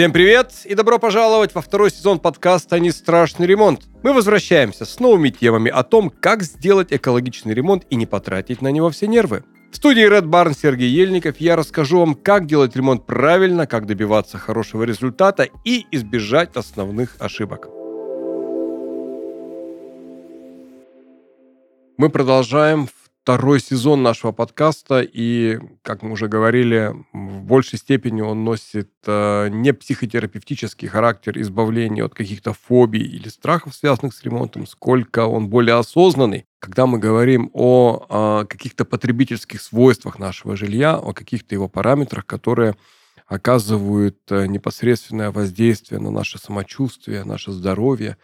Всем привет и добро пожаловать во второй сезон подкаста «Не страшный ремонт». Мы возвращаемся с новыми темами о том, как сделать экологичный ремонт и не потратить на него все нервы. В студии Red Barn Сергей Ельников я расскажу вам, как делать ремонт правильно, как добиваться хорошего результата и избежать основных ошибок. Мы продолжаем второй сезон нашего подкаста, и, как мы уже говорили, в большей степени он носит э, не психотерапевтический характер избавления от каких-то фобий или страхов, связанных с ремонтом, сколько он более осознанный, когда мы говорим о, о каких-то потребительских свойствах нашего жилья, о каких-то его параметрах, которые оказывают э, непосредственное воздействие на наше самочувствие, наше здоровье,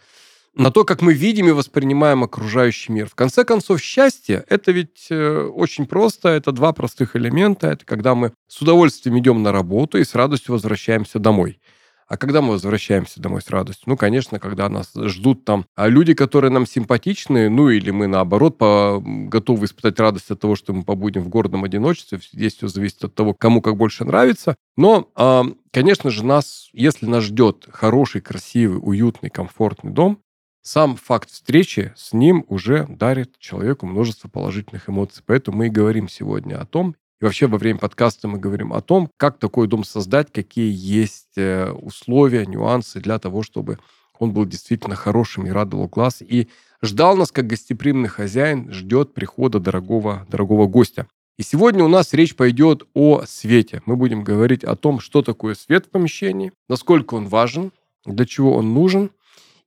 на то, как мы видим и воспринимаем окружающий мир. В конце концов, счастье – это ведь э, очень просто, это два простых элемента. Это когда мы с удовольствием идем на работу и с радостью возвращаемся домой. А когда мы возвращаемся домой с радостью? Ну, конечно, когда нас ждут там а люди, которые нам симпатичны, ну или мы, наоборот, по, готовы испытать радость от того, что мы побудем в гордом одиночестве. Здесь все зависит от того, кому как больше нравится. Но, э, конечно же, нас, если нас ждет хороший, красивый, уютный, комфортный дом, сам факт встречи с ним уже дарит человеку множество положительных эмоций. Поэтому мы и говорим сегодня о том, и вообще во время подкаста мы говорим о том, как такой дом создать, какие есть э, условия, нюансы для того, чтобы он был действительно хорошим и радовал глаз, и ждал нас, как гостеприимный хозяин ждет прихода дорогого, дорогого гостя. И сегодня у нас речь пойдет о свете. Мы будем говорить о том, что такое свет в помещении, насколько он важен, для чего он нужен,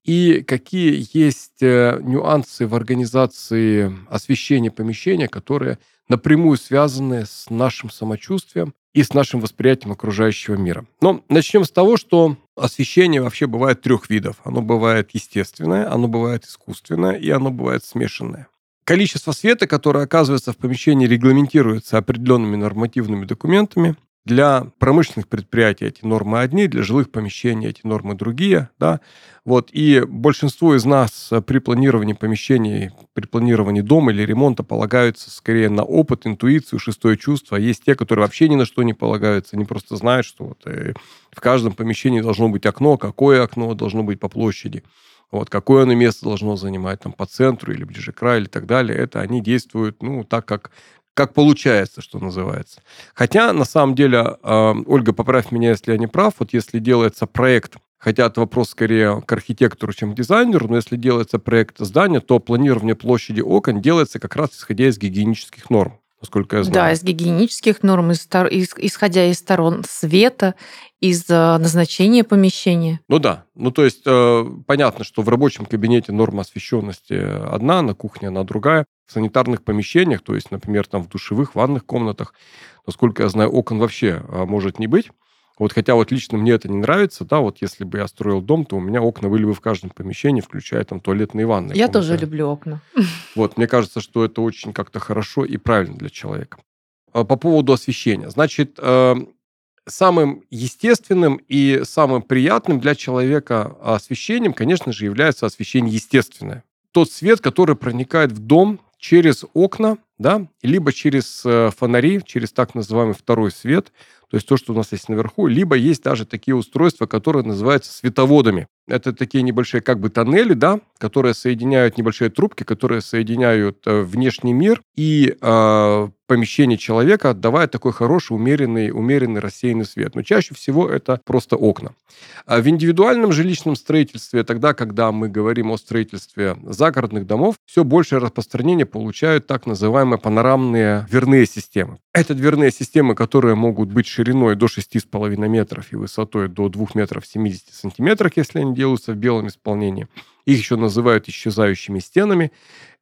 и какие есть э, нюансы в организации освещения помещения, которые напрямую связаны с нашим самочувствием и с нашим восприятием окружающего мира. Но начнем с того, что освещение вообще бывает трех видов. Оно бывает естественное, оно бывает искусственное и оно бывает смешанное. Количество света, которое оказывается в помещении, регламентируется определенными нормативными документами. Для промышленных предприятий эти нормы одни, для жилых помещений эти нормы другие. Да? Вот. И большинство из нас при планировании помещений, при планировании дома или ремонта полагаются скорее на опыт, интуицию, шестое чувство. А есть те, которые вообще ни на что не полагаются, они просто знают, что вот э, в каждом помещении должно быть окно, какое окно должно быть по площади. Вот, какое оно место должно занимать, там, по центру или ближе к краю, или так далее, это они действуют, ну, так, как как получается, что называется. Хотя, на самом деле, э, Ольга, поправь меня, если я не прав, вот если делается проект, хотя это вопрос скорее к архитектору, чем к дизайнеру, но если делается проект здания, то планирование площади окон делается как раз исходя из гигиенических норм насколько я знаю. Да, из гигиенических норм, из, исходя из сторон света, из э, назначения помещения. Ну да, ну то есть э, понятно, что в рабочем кабинете норма освещенности одна, на кухне она другая. В санитарных помещениях, то есть, например, там в душевых, ванных комнатах, насколько я знаю, окон вообще э, может не быть. Вот хотя вот лично мне это не нравится, да, вот если бы я строил дом, то у меня окна были бы в каждом помещении, включая там туалетные и ванные. Я комнаты. тоже люблю окна. Вот, мне кажется, что это очень как-то хорошо и правильно для человека. А, по поводу освещения. Значит, э, самым естественным и самым приятным для человека освещением, конечно же, является освещение естественное. Тот свет, который проникает в дом через окна, да, либо через э, фонари, через так называемый второй свет – то есть то, что у нас есть наверху, либо есть даже такие устройства, которые называются световодами. Это такие небольшие как бы тоннели, да, которые соединяют небольшие трубки, которые соединяют э, внешний мир и э, помещение человека, отдавая такой хороший, умеренный, умеренный рассеянный свет. Но чаще всего это просто окна. А в индивидуальном жилищном строительстве, тогда, когда мы говорим о строительстве загородных домов, все большее распространение получают так называемые панорамные дверные системы. Это дверные системы, которые могут быть шириной до 6,5 метров и высотой до 2 метров 70 сантиметров, если они делаются в белом исполнении. Их еще называют исчезающими стенами.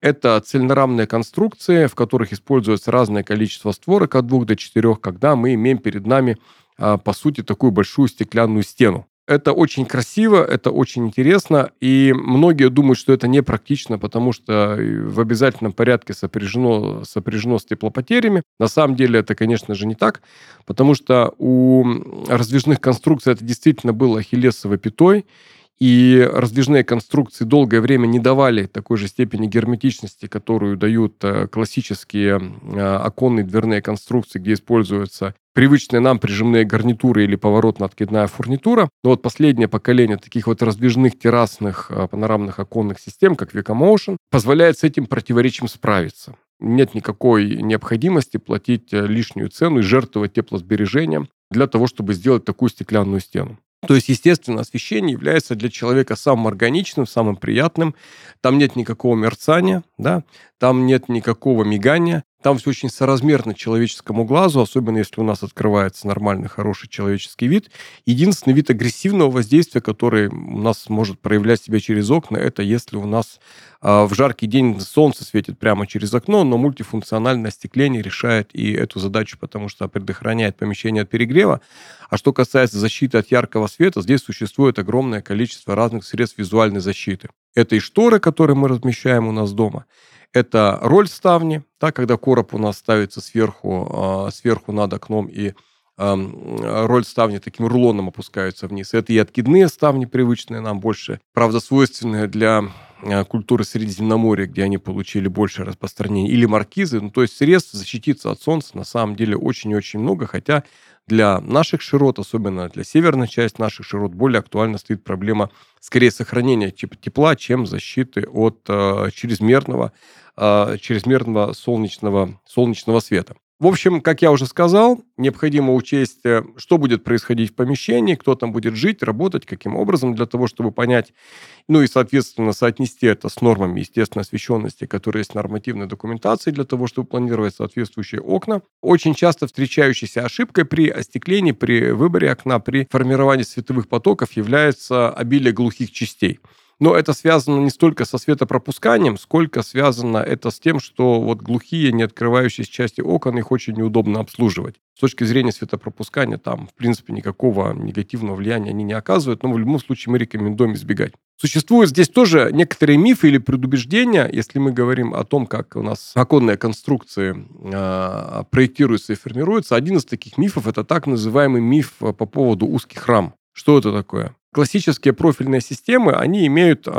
Это цельнорамные конструкции, в которых используется разное количество створок от двух до четырех, когда мы имеем перед нами, а, по сути, такую большую стеклянную стену. Это очень красиво, это очень интересно, и многие думают, что это непрактично, потому что в обязательном порядке сопряжено, сопряжено с теплопотерями. На самом деле это, конечно же, не так, потому что у раздвижных конструкций это действительно было ахиллесовой пятой, и раздвижные конструкции долгое время не давали такой же степени герметичности, которую дают э, классические э, оконные дверные конструкции, где используется привычные нам прижимные гарнитуры или поворотно-откидная фурнитура. Но вот последнее поколение таких вот раздвижных террасных а, панорамных оконных систем, как Vicomotion, позволяет с этим противоречием справиться. Нет никакой необходимости платить э, лишнюю цену и жертвовать теплосбережением для того, чтобы сделать такую стеклянную стену. То есть, естественно, освещение является для человека самым органичным, самым приятным. Там нет никакого мерцания, да, там нет никакого мигания, там все очень соразмерно человеческому глазу, особенно если у нас открывается нормальный, хороший человеческий вид. Единственный вид агрессивного воздействия, который у нас может проявлять себя через окна, это если у нас э, в жаркий день солнце светит прямо через окно, но мультифункциональное остекление решает и эту задачу, потому что предохраняет помещение от перегрева. А что касается защиты от яркого света, здесь существует огромное количество разных средств визуальной защиты. Это и шторы, которые мы размещаем у нас дома, это роль ставни, да, когда короб у нас ставится сверху, э, сверху над окном, и роль ставни таким рулоном опускается вниз. Это и откидные ставни, привычные нам больше, правда, свойственные для э, культуры Средиземноморья, где они получили больше распространения, или маркизы. Ну, то есть средств защититься от солнца на самом деле очень и очень много, хотя для наших широт, особенно для северной части наших широт, более актуально стоит проблема скорее сохранения тепла, чем защиты от э, чрезмерного, э, чрезмерного солнечного, солнечного света. В общем, как я уже сказал, необходимо учесть, э, что будет происходить в помещении, кто там будет жить, работать, каким образом, для того, чтобы понять, ну и, соответственно, соотнести это с нормами естественной освещенности, которые есть в нормативной документации, для того, чтобы планировать соответствующие окна. Очень часто встречающейся ошибкой при остеклении, при выборе окна, при формировании световых потоков является обилие глухих частей. Но это связано не столько со светопропусканием, сколько связано это с тем, что вот глухие, не открывающиеся части окон, их очень неудобно обслуживать. С точки зрения светопропускания там, в принципе, никакого негативного влияния они не оказывают, но в любом случае мы рекомендуем избегать. Существуют здесь тоже некоторые мифы или предубеждения, если мы говорим о том, как у нас оконные конструкции э, проектируются и формируются. Один из таких мифов – это так называемый миф по поводу узких рам. Что это такое? Классические профильные системы, они имеют э,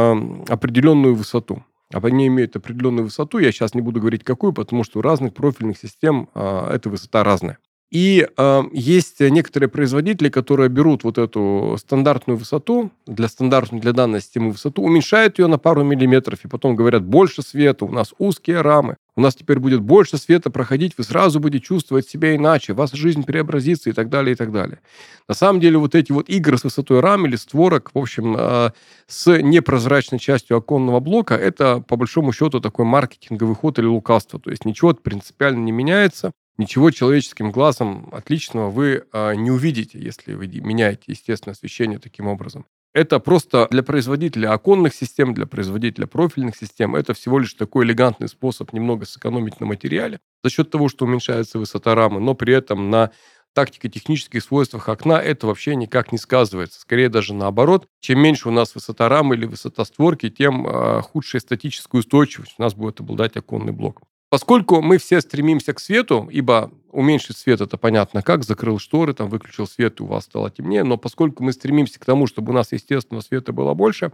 определенную высоту. Они имеют определенную высоту, я сейчас не буду говорить какую, потому что у разных профильных систем э, эта высота разная. И э, есть некоторые производители, которые берут вот эту стандартную высоту, для стандартной, для данной системы высоту, уменьшают ее на пару миллиметров, и потом говорят, больше света, у нас узкие рамы, у нас теперь будет больше света проходить, вы сразу будете чувствовать себя иначе, ваша жизнь преобразится и так далее, и так далее. На самом деле вот эти вот игры с высотой рам или створок, в общем, э, с непрозрачной частью оконного блока, это по большому счету такой маркетинговый ход или лукавство, то есть ничего принципиально не меняется, ничего человеческим глазом отличного вы э, не увидите, если вы меняете естественное освещение таким образом. Это просто для производителя оконных систем, для производителя профильных систем, это всего лишь такой элегантный способ немного сэкономить на материале за счет того, что уменьшается высота рамы, но при этом на тактико-технических свойствах окна это вообще никак не сказывается. Скорее даже наоборот. Чем меньше у нас высота рамы или высота створки, тем э, худшая статическая устойчивость у нас будет обладать оконный блок. Поскольку мы все стремимся к свету, ибо уменьшить свет это понятно как, закрыл шторы, там выключил свет, и у вас стало темнее, но поскольку мы стремимся к тому, чтобы у нас естественного света было больше,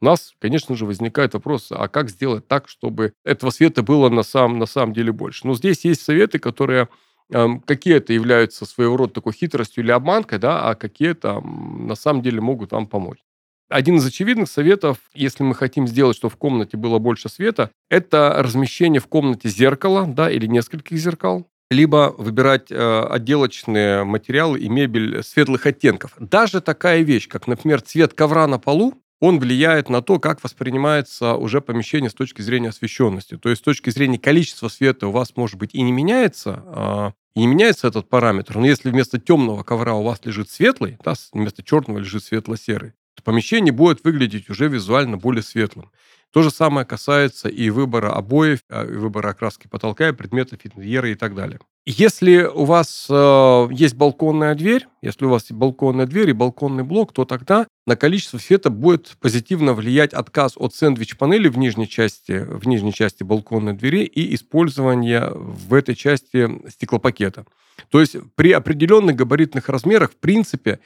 у нас, конечно же, возникает вопрос, а как сделать так, чтобы этого света было на самом, на самом деле больше? Но здесь есть советы, которые эм, какие-то являются своего рода такой хитростью или обманкой, да, а какие-то на самом деле могут вам помочь. Один из очевидных советов, если мы хотим сделать, чтобы в комнате было больше света, это размещение в комнате зеркала, да, или нескольких зеркал, либо выбирать э, отделочные материалы и мебель светлых оттенков. Даже такая вещь, как, например, цвет ковра на полу, он влияет на то, как воспринимается уже помещение с точки зрения освещенности. То есть с точки зрения количества света у вас, может быть, и не меняется, э, и не меняется этот параметр, но если вместо темного ковра у вас лежит светлый, да, вместо черного лежит светло-серый, помещение будет выглядеть уже визуально более светлым. То же самое касается и выбора обоев, а, и выбора окраски потолка, и предметов интерьера и так далее. Если у вас э, есть балконная дверь, если у вас есть балконная дверь и балконный блок, то тогда на количество света будет позитивно влиять отказ от сэндвич-панели в нижней части, в нижней части балконной двери и использование в этой части стеклопакета. То есть при определенных габаритных размерах, в принципе,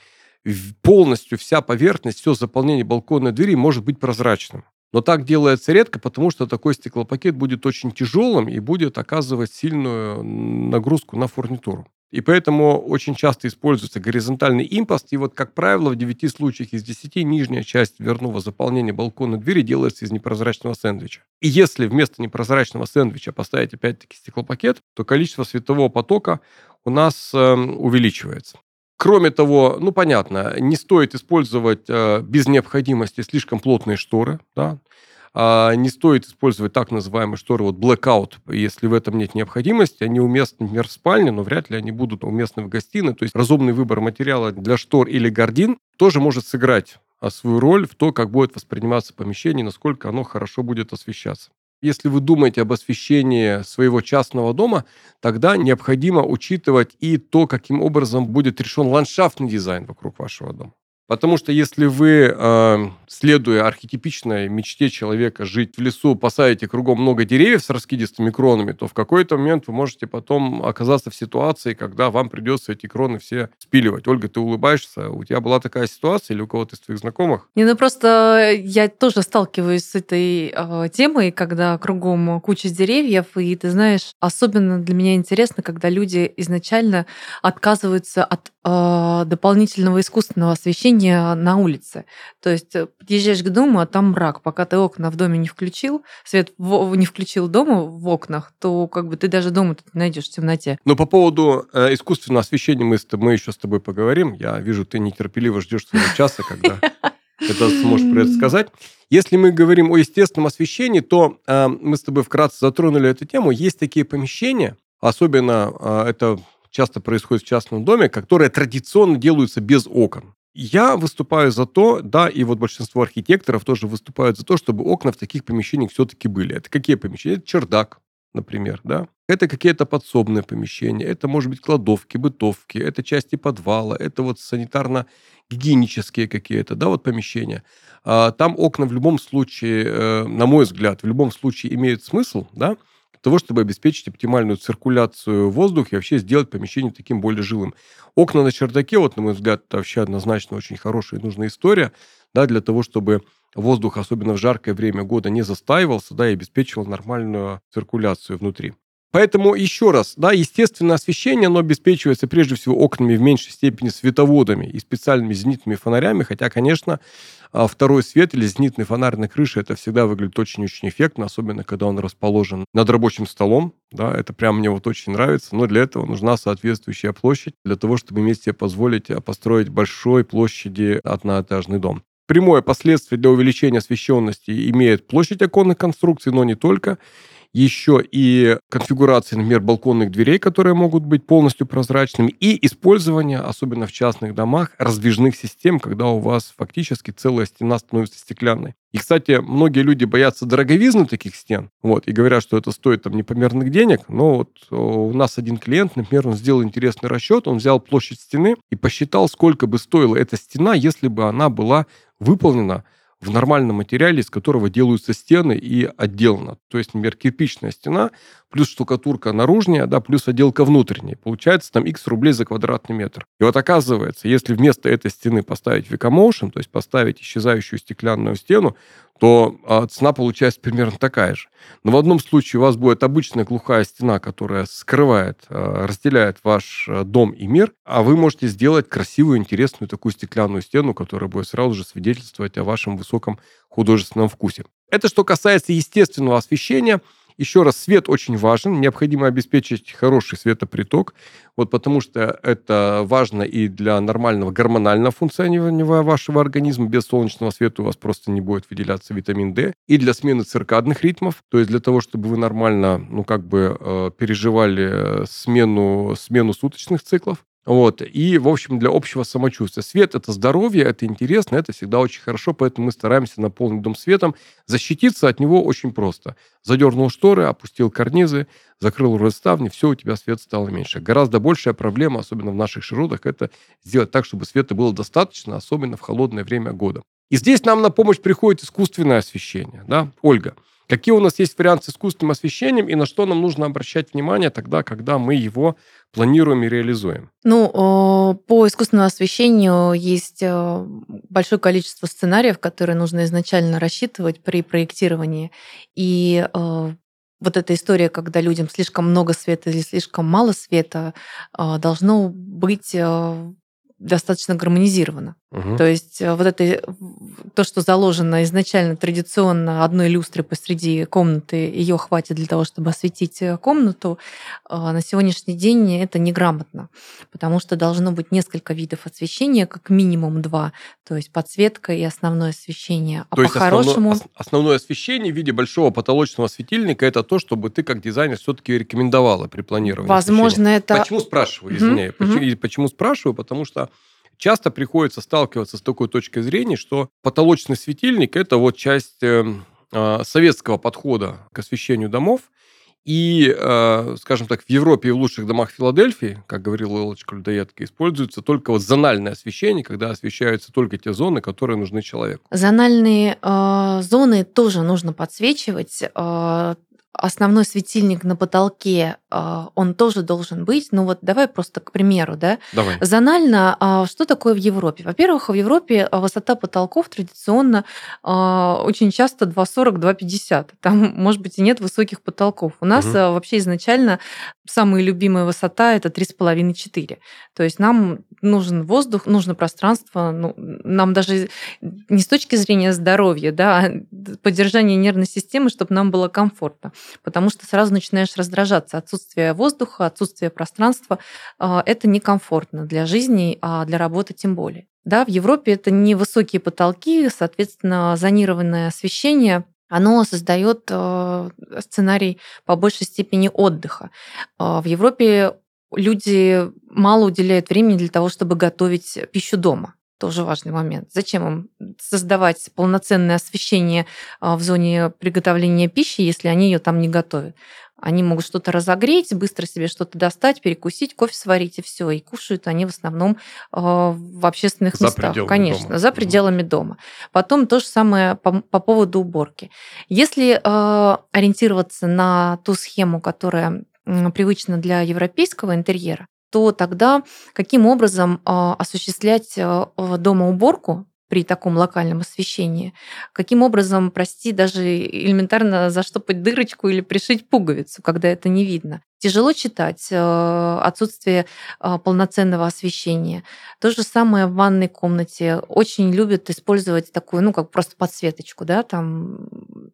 полностью вся поверхность, все заполнение балконной двери может быть прозрачным. Но так делается редко, потому что такой стеклопакет будет очень тяжелым и будет оказывать сильную нагрузку на фурнитуру. И поэтому очень часто используется горизонтальный импост. И вот, как правило, в 9 случаях из 10 нижняя часть дверного заполнения балкона двери делается из непрозрачного сэндвича. И если вместо непрозрачного сэндвича поставить опять-таки стеклопакет, то количество светового потока у нас э, увеличивается. Кроме того, ну понятно, не стоит использовать э, без необходимости слишком плотные шторы, да, а не стоит использовать так называемые шторы вот blackout, если в этом нет необходимости. Они уместны, например, в спальне, но вряд ли они будут уместны в гостиной. То есть разумный выбор материала для штор или гардин тоже может сыграть а, свою роль в то, как будет восприниматься помещение, насколько оно хорошо будет освещаться. Если вы думаете об освещении своего частного дома, тогда необходимо учитывать и то, каким образом будет решен ландшафтный дизайн вокруг вашего дома. Потому что если вы, э, следуя архетипичной мечте человека жить в лесу, посадите кругом много деревьев с раскидистыми кронами, то в какой-то момент вы можете потом оказаться в ситуации, когда вам придется эти кроны все спиливать. Ольга, ты улыбаешься? У тебя была такая ситуация или у кого-то из твоих знакомых? Не, ну просто я тоже сталкиваюсь с этой э, темой, когда кругом куча деревьев, и ты знаешь, особенно для меня интересно, когда люди изначально отказываются от э, дополнительного искусственного освещения освещение на улице. То есть э, подъезжаешь к дому, а там мрак. Пока ты окна в доме не включил, свет в, не включил дома в окнах, то как бы ты даже дома не найдешь в темноте. Но по поводу э, искусственного освещения мы, мы еще с тобой поговорим. Я вижу, ты нетерпеливо ждешь своего часа, когда это сможешь предсказать. Если мы говорим о естественном освещении, то э, мы с тобой вкратце затронули эту тему. Есть такие помещения, особенно э, это часто происходит в частном доме, которые традиционно делаются без окон. Я выступаю за то, да, и вот большинство архитекторов тоже выступают за то, чтобы окна в таких помещениях все-таки были. Это какие помещения? Это чердак, например, да. Это какие-то подсобные помещения, это, может быть, кладовки, бытовки, это части подвала, это вот санитарно-гигиенические какие-то, да, вот помещения. А, там окна в любом случае, э, на мой взгляд, в любом случае имеют смысл, да, того, чтобы обеспечить оптимальную циркуляцию воздуха и вообще сделать помещение таким более жилым. Окна на чердаке, вот, на мой взгляд, это вообще однозначно очень хорошая и нужная история, да, для того, чтобы воздух, особенно в жаркое время года, не застаивался, да, и обеспечивал нормальную циркуляцию внутри. Поэтому еще раз, да, естественное освещение, оно обеспечивается прежде всего окнами в меньшей степени световодами и специальными зенитными фонарями, хотя, конечно, а, второй свет или зенитный фонарь на крыше, это всегда выглядит очень-очень эффектно, особенно когда он расположен над рабочим столом, да, это прям мне вот очень нравится, но для этого нужна соответствующая площадь, для того, чтобы иметь себе позволить а, построить большой площади одноэтажный дом. Прямое последствие для увеличения освещенности имеет площадь оконных конструкций, но не только еще и конфигурации, например, балконных дверей, которые могут быть полностью прозрачными, и использование, особенно в частных домах, раздвижных систем, когда у вас фактически целая стена становится стеклянной. И, кстати, многие люди боятся дороговизны таких стен, вот, и говорят, что это стоит там непомерных денег, но вот у нас один клиент, например, он сделал интересный расчет, он взял площадь стены и посчитал, сколько бы стоила эта стена, если бы она была выполнена в нормальном материале, из которого делаются стены и отделано. То есть, например, кирпичная стена, плюс штукатурка наружная, да, плюс отделка внутренняя. Получается там x рублей за квадратный метр. И вот оказывается, если вместо этой стены поставить Vicomotion, то есть поставить исчезающую стеклянную стену, то а, цена получается примерно такая же. Но в одном случае у вас будет обычная глухая стена, которая скрывает, а, разделяет ваш а, дом и мир, а вы можете сделать красивую, интересную такую стеклянную стену, которая будет сразу же свидетельствовать о вашем высоком художественном вкусе. Это что касается естественного освещения – еще раз, свет очень важен, необходимо обеспечить хороший светоприток, вот потому что это важно и для нормального гормонального функционирования вашего организма. Без солнечного света у вас просто не будет выделяться витамин D. И для смены циркадных ритмов, то есть для того, чтобы вы нормально, ну, как бы э, переживали смену, смену суточных циклов. Вот. И, в общем, для общего самочувствия. Свет – это здоровье, это интересно, это всегда очень хорошо, поэтому мы стараемся наполнить дом светом. Защититься от него очень просто. Задернул шторы, опустил карнизы, закрыл расставни, все, у тебя свет стало меньше. Гораздо большая проблема, особенно в наших широтах, это сделать так, чтобы света было достаточно, особенно в холодное время года. И здесь нам на помощь приходит искусственное освещение. Да? Ольга, Какие у нас есть варианты с искусственным освещением и на что нам нужно обращать внимание тогда, когда мы его планируем и реализуем? Ну, по искусственному освещению есть э, большое количество сценариев, которые нужно изначально рассчитывать при проектировании. И э, вот эта история, когда людям слишком много света или слишком мало света, э, должно быть достаточно гармонизировано. Угу. То есть э, вот это то, что заложено изначально традиционно одной люстры посреди комнаты, ее хватит для того, чтобы осветить э, комнату, а на сегодняшний день это неграмотно, потому что должно быть несколько видов освещения, как минимум два, то есть подсветка и основное освещение. А по-хорошему... Основное, основное освещение в виде большого потолочного светильника это то, чтобы ты как дизайнер все-таки рекомендовала при планировании. Возможно, освещения. это... Почему спрашиваю, извиняюсь, угу. почему, почему спрашиваю, потому что часто приходится сталкиваться с такой точкой зрения, что потолочный светильник – это вот часть э, э, советского подхода к освещению домов, и, э, скажем так, в Европе и в лучших домах Филадельфии, как говорила Элочка Людоедка, используется только вот зональное освещение, когда освещаются только те зоны, которые нужны человеку. Зональные э, зоны тоже нужно подсвечивать. Э, основной светильник на потолке, а, он тоже должен быть. Ну вот давай просто к примеру, да? Давай. Зонально, а, что такое в Европе? Во-первых, в Европе а, высота потолков традиционно очень часто 2,40-2,50. Там, может быть, и нет высоких потолков. У нас угу. вообще изначально самая любимая высота это 3,5-4. То есть нам нужен воздух, нужно пространство. Ну, нам даже не с точки зрения здоровья, да, а поддержания нервной системы, чтобы нам было комфортно потому что сразу начинаешь раздражаться. Отсутствие воздуха, отсутствие пространства а, – это некомфортно для жизни, а для работы тем более. Да, в Европе это невысокие потолки, соответственно, зонированное освещение оно создает а, сценарий по большей степени отдыха. А, в Европе люди мало уделяют времени для того, чтобы готовить пищу дома тоже важный момент. Зачем им создавать полноценное освещение а, в зоне приготовления пищи, если они ее там не готовят? Они могут что-то разогреть, быстро себе что-то достать, перекусить, кофе сварить и все. И кушают они в основном а, в общественных за местах. Конечно, дома. за пределами дома. Потом то же самое по, по поводу уборки. Если э, ориентироваться на ту схему, которая привычна для европейского интерьера, то тогда каким образом а, осуществлять а, дома уборку при таком локальном освещении. Каким образом, прости, даже элементарно заштопать дырочку или пришить пуговицу, когда это не видно. Тяжело читать, э, отсутствие э, полноценного освещения. То же самое в ванной комнате. Очень любят использовать такую, ну, как просто подсветочку, да, там.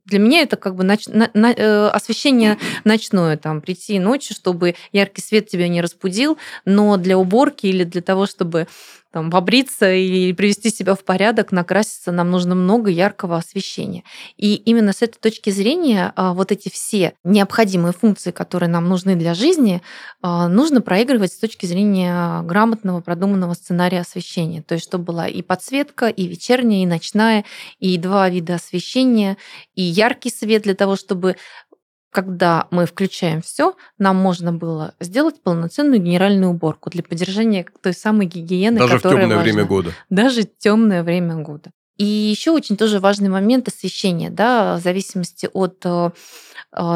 Для меня это как бы ноч... на... На... Э, освещение ночное, там, прийти ночью, чтобы яркий свет тебя не разбудил, но для уборки или для того, чтобы там, побриться и привести себя в порядок, накраситься, нам нужно много яркого освещения. И именно с этой точки зрения а, вот эти все необходимые функции, которые нам нужны для жизни, а, нужно проигрывать с точки зрения грамотного, продуманного сценария освещения. То есть, чтобы была и подсветка, и вечерняя, и ночная, и два вида освещения, и яркий свет для того, чтобы когда мы включаем все, нам можно было сделать полноценную генеральную уборку для поддержания той самой гигиены, Даже которая в темное важна. время года. Даже темное время года. И еще очень тоже важный момент освещения, да, в зависимости от э,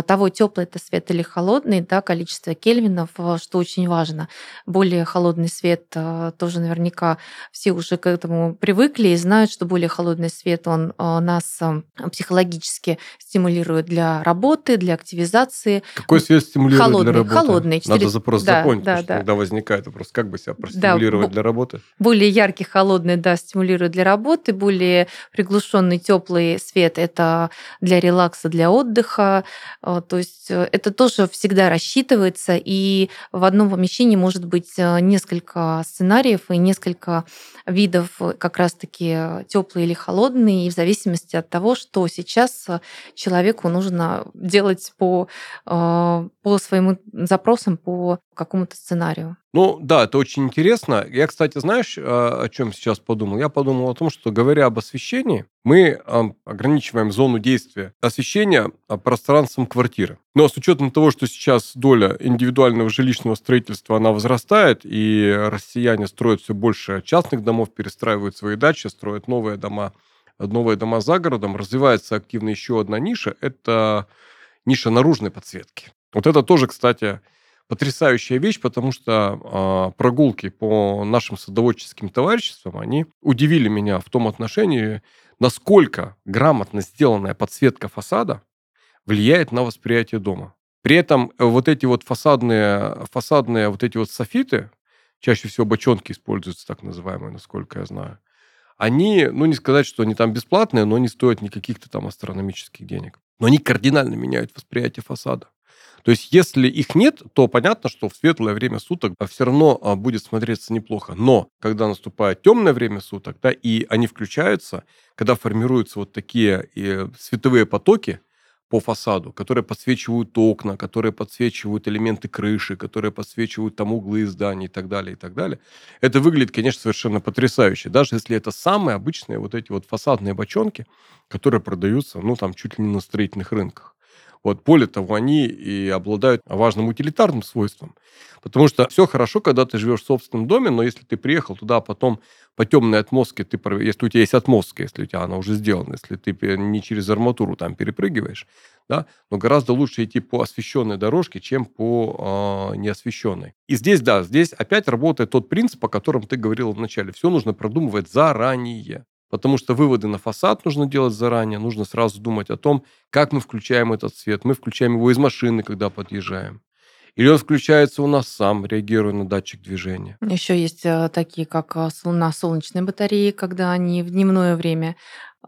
того, теплый это свет или холодный, да, количество кельвинов, э, что очень важно. Более холодный свет тоже наверняка все уже к этому привыкли и знают, что более холодный свет, он нас психологически стимулирует для работы, для активизации. Какой свет стимулирует холодный, для работы? Холодный. 4... Надо запрос да, запомнить, да, да. когда возникает вопрос, как бы себя простимулировать да, для работы? Более яркий холодный, да, стимулирует для работы, более приглушенный теплый свет это для релакса, для отдыха. Э, то есть э, это тоже всегда рассчитывается, и в одном помещении может быть э, несколько сценариев и несколько видов как раз-таки теплые или холодные, и в зависимости от того, что сейчас человеку нужно делать по, по своим запросам, по какому-то сценарию. Ну да, это очень интересно. Я, кстати, знаешь, о чем сейчас подумал? Я подумал о том, что говоря об освещении, мы ограничиваем зону действия освещения а, пространством квартиры. Но с учетом того, что сейчас доля индивидуального жилищного строительства, она возрастает, и россияне строят все больше частных домов, перестраивают свои дачи, строят новые дома новые дома за городом, развивается активно еще одна ниша. Это ниша наружной подсветки. Вот это тоже, кстати, потрясающая вещь, потому что э, прогулки по нашим садоводческим товариществам, они удивили меня в том отношении, насколько грамотно сделанная подсветка фасада влияет на восприятие дома. При этом вот эти вот фасадные, фасадные вот эти вот софиты, чаще всего бочонки используются, так называемые, насколько я знаю, они, ну не сказать, что они там бесплатные, но они стоят не каких-то там астрономических денег. Но они кардинально меняют восприятие фасада. То есть, если их нет, то понятно, что в светлое время суток а, все равно а, будет смотреться неплохо. Но когда наступает темное время суток, да, и они включаются, когда формируются вот такие и световые потоки, по фасаду, которые подсвечивают окна, которые подсвечивают элементы крыши, которые подсвечивают там углы зданий и так далее, и так далее. Это выглядит, конечно, совершенно потрясающе. Даже если это самые обычные вот эти вот фасадные бочонки, которые продаются, ну, там, чуть ли не на строительных рынках. Вот, более того, они и обладают важным утилитарным свойством. Потому что все хорошо, когда ты живешь в собственном доме, но если ты приехал туда, а потом по темной отмостке, ты, если у тебя есть отмостка, если у тебя она уже сделана, если ты не через арматуру там перепрыгиваешь, да, но гораздо лучше идти по освещенной дорожке, чем по э, неосвещенной. И здесь, да, здесь опять работает тот принцип, о котором ты говорил вначале. Все нужно продумывать заранее. Потому что выводы на фасад нужно делать заранее, нужно сразу думать о том, как мы включаем этот свет. Мы включаем его из машины, когда подъезжаем. Или он включается у нас сам, реагируя на датчик движения. Еще есть э, такие, как э, на солнечной батареи, когда они в дневное время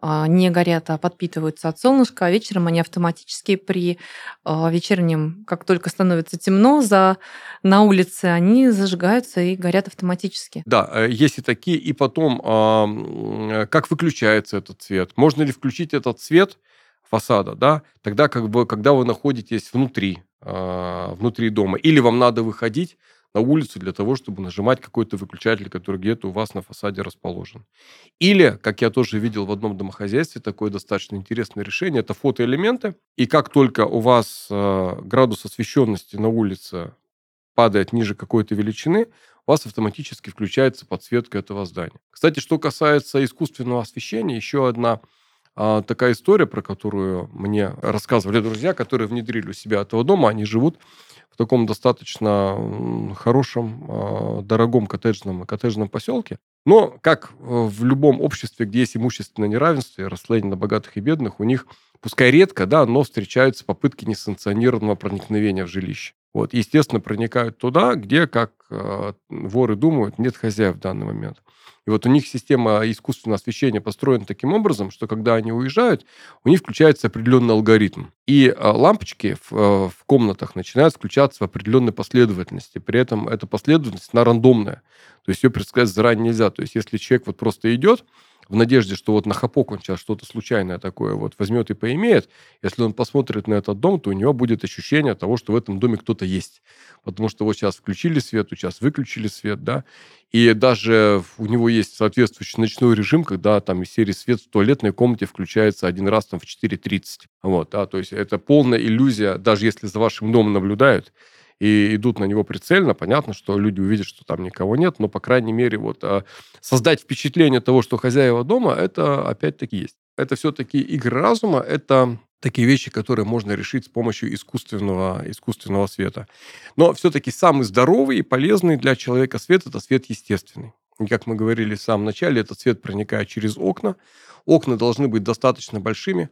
не горят, а подпитываются от солнышка, а вечером они автоматически при а, вечернем, как только становится темно за, на улице, они зажигаются и горят автоматически. Да, э, есть и такие. И потом, как выключается этот цвет? Можно ли включить этот цвет фасада, да, тогда как бы, когда вы находитесь внутри, а, внутри дома. Или вам надо выходить на улицу для того, чтобы нажимать какой-то выключатель, который где-то у вас на фасаде расположен. Или, как я тоже видел в одном домохозяйстве, такое достаточно интересное решение, это фотоэлементы. И как только у вас э, градус освещенности на улице падает ниже какой-то величины, у вас автоматически включается подсветка этого здания. Кстати, что касается искусственного освещения, еще одна а, такая история, про которую мне рассказывали друзья, которые внедрили у себя этого дома. Они живут в таком достаточно хорошем, а, дорогом коттеджном, коттеджном поселке. Но, как в любом обществе, где есть имущественное неравенство и расслоение на богатых и бедных, у них, пускай редко, да, но встречаются попытки несанкционированного проникновения в жилище. Вот, естественно, проникают туда, где, как э, воры думают, нет хозяев в данный момент. И вот у них система искусственного освещения построена таким образом, что когда они уезжают, у них включается определенный алгоритм. И э, лампочки в, э, в комнатах начинают включаться в определенной последовательности. При этом эта последовательность, она рандомная. То есть ее предсказать заранее нельзя. То есть если человек вот просто идет, в надежде, что вот на хапок он сейчас что-то случайное такое вот возьмет и поимеет, если он посмотрит на этот дом, то у него будет ощущение того, что в этом доме кто-то есть. Потому что вот сейчас включили свет, сейчас выключили свет, да, и даже у него есть соответствующий ночной режим, когда там из серии свет в туалетной комнате включается один раз там в 4.30. Вот, да, то есть это полная иллюзия, даже если за вашим домом наблюдают, и идут на него прицельно, понятно, что люди увидят, что там никого нет, но, по крайней мере, вот а, создать впечатление того, что хозяева дома, это опять-таки есть. Это все-таки игры разума, это такие вещи, которые можно решить с помощью искусственного, искусственного света. Но все-таки самый здоровый и полезный для человека свет – это свет естественный. И как мы говорили в самом начале, этот свет проникает через окна. Окна должны быть достаточно большими.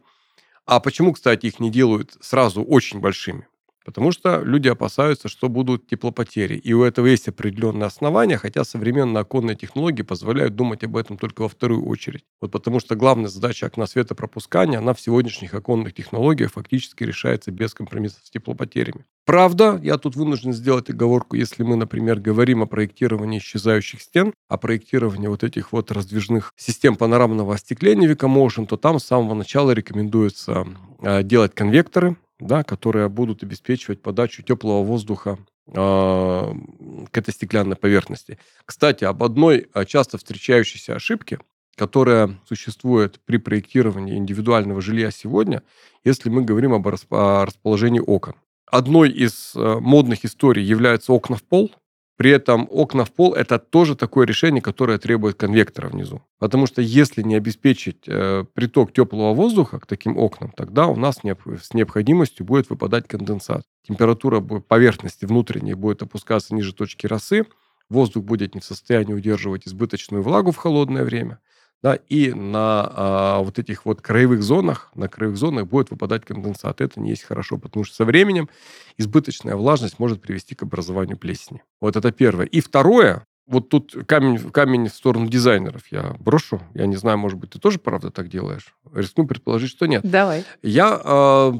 А почему, кстати, их не делают сразу очень большими? Потому что люди опасаются, что будут теплопотери. И у этого есть определенные основания, хотя современные оконные технологии позволяют думать об этом только во вторую очередь. Вот потому что главная задача окна светопропускания, она в сегодняшних оконных технологиях фактически решается без компромиссов с теплопотерями. Правда, я тут вынужден сделать оговорку, если мы, например, говорим о проектировании исчезающих стен, о проектировании вот этих вот раздвижных систем панорамного остекления Vicomotion, то там с самого начала рекомендуется э, делать конвекторы, да, которые будут обеспечивать подачу теплого воздуха э, к этой стеклянной поверхности. Кстати, об одной а, часто встречающейся ошибке, которая существует при проектировании индивидуального жилья сегодня, если мы говорим об расположении окон. Одной из э, модных историй являются окна в пол, При этом окна в пол – это тоже такое решение, которое требует конвектора внизу. Потому что если не обеспечить э, приток теплого воздуха к таким окнам, тогда у нас необ, с необходимостью будет выпадать конденсат. Температура поверхности внутренней будет опускаться ниже точки росы, воздух будет не в состоянии удерживать избыточную влагу в холодное время – да, и на а, вот этих вот краевых зонах, на краевых зонах будет выпадать конденсат. Это не есть хорошо, потому что со временем избыточная влажность может привести к образованию плесени. Вот это первое. И второе, вот тут камень, камень в сторону дизайнеров я брошу. Я не знаю, может быть, ты тоже, правда, так делаешь? Рискну предположить, что нет. Давай. Я э,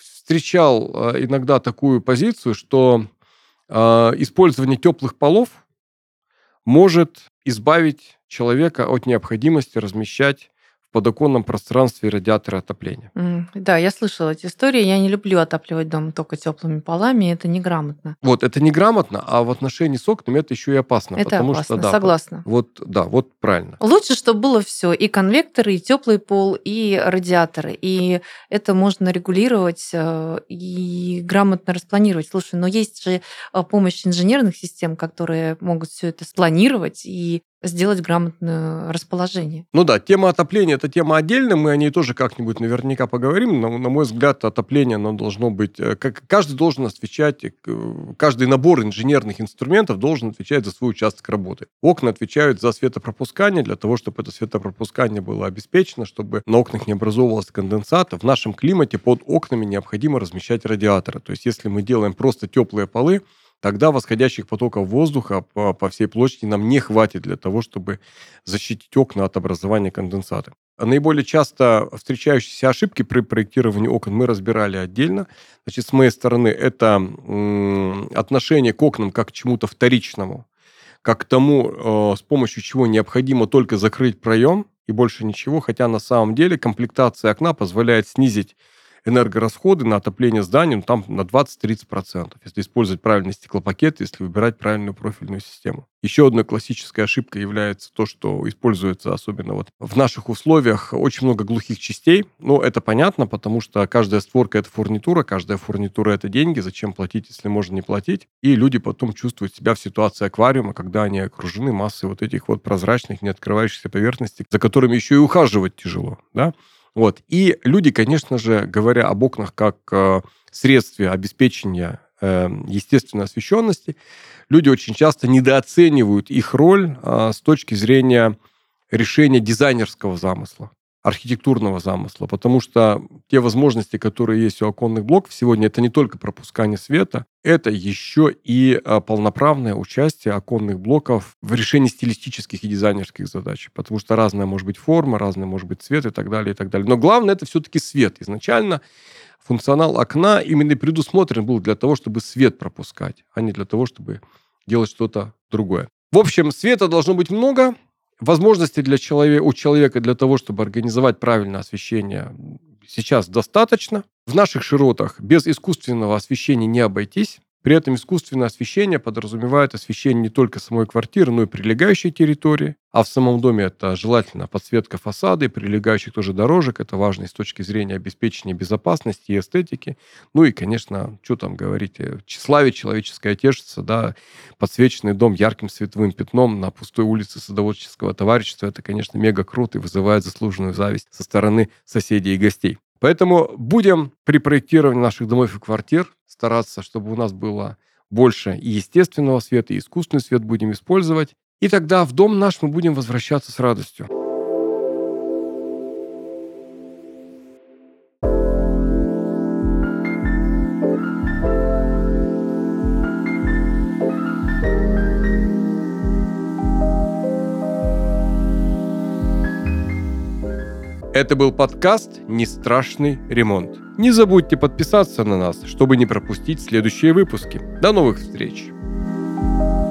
встречал э, иногда такую позицию, что э, использование теплых полов может избавить человека от необходимости размещать подоконном пространстве радиатора отопления. Mm, да, я слышала эти истории. Я не люблю отапливать дом только теплыми полами. Это неграмотно. Вот, это неграмотно, а в отношении с окнами это еще и опасно. Это потому опасно, что, да, согласна. Вот, да, вот правильно. Лучше, чтобы было все. И конвекторы, и теплый пол, и радиаторы. И это можно регулировать э, и грамотно распланировать. Слушай, но есть же э, помощь инженерных систем, которые могут все это спланировать и сделать грамотное расположение. Ну да, тема отопления – это тема отдельная, мы о ней тоже как-нибудь наверняка поговорим, но, на мой взгляд, отопление, оно должно быть… Э, как, каждый должен отвечать, э, каждый набор инженерных инструментов должен отвечать за свой участок работы. Окна отвечают за светопропускание, для того, чтобы это светопропускание было обеспечено, чтобы на окнах не образовывалось конденсата. В нашем климате под окнами необходимо размещать радиаторы. То есть, если мы делаем просто теплые полы, тогда восходящих потоков воздуха по, по всей площади нам не хватит для того, чтобы защитить окна от образования конденсата. Наиболее часто встречающиеся ошибки при проектировании окон мы разбирали отдельно. Значит, с моей стороны, это отношение к окнам как к чему-то вторичному, как к тому, э, с помощью чего необходимо только закрыть проем и больше ничего, хотя на самом деле комплектация окна позволяет снизить энергорасходы на отопление зданий ну, там на 20-30%, если использовать правильный стеклопакет, если выбирать правильную профильную систему. Еще одной классической ошибкой является то, что используется особенно вот в наших условиях очень много глухих частей. Но это понятно, потому что каждая створка – это фурнитура, каждая фурнитура – это деньги. Зачем платить, если можно не платить? И люди потом чувствуют себя в ситуации аквариума, когда они окружены массой вот этих вот прозрачных, не открывающихся поверхностей, за которыми еще и ухаживать тяжело. Да? Вот. И люди, конечно же, говоря об окнах как э, средстве обеспечения э, естественной освещенности, люди очень часто недооценивают их роль э, с точки зрения решения дизайнерского замысла архитектурного замысла, потому что те возможности, которые есть у оконных блоков сегодня, это не только пропускание света, это еще и а, полноправное участие оконных блоков в решении стилистических и дизайнерских задач, потому что разная может быть форма, разная может быть цвет и так далее, и так далее. Но главное это все-таки свет. Изначально функционал окна именно предусмотрен был для того, чтобы свет пропускать, а не для того, чтобы делать что-то другое. В общем, света должно быть много, Возможностей для человека, у человека для того, чтобы организовать правильное освещение, сейчас достаточно. В наших широтах без искусственного освещения не обойтись. При этом искусственное освещение подразумевает освещение не только самой квартиры, но и прилегающей территории. А в самом доме это желательно подсветка фасада и прилегающих тоже дорожек. Это важно с точки зрения обеспечения безопасности и эстетики. Ну и, конечно, что там говорить, э, славить человеческое тешится, да, подсвеченный дом ярким световым пятном на пустой улице садоводческого товарищества. Это, конечно, мега круто и вызывает заслуженную зависть со стороны соседей и гостей. Поэтому будем при проектировании наших домов и квартир стараться, чтобы у нас было больше и естественного света, и искусственный свет будем использовать. И тогда в дом наш мы будем возвращаться с радостью. Это был подкаст «Не страшный ремонт». Не забудьте подписаться на нас, чтобы не пропустить следующие выпуски. До новых встреч! thank you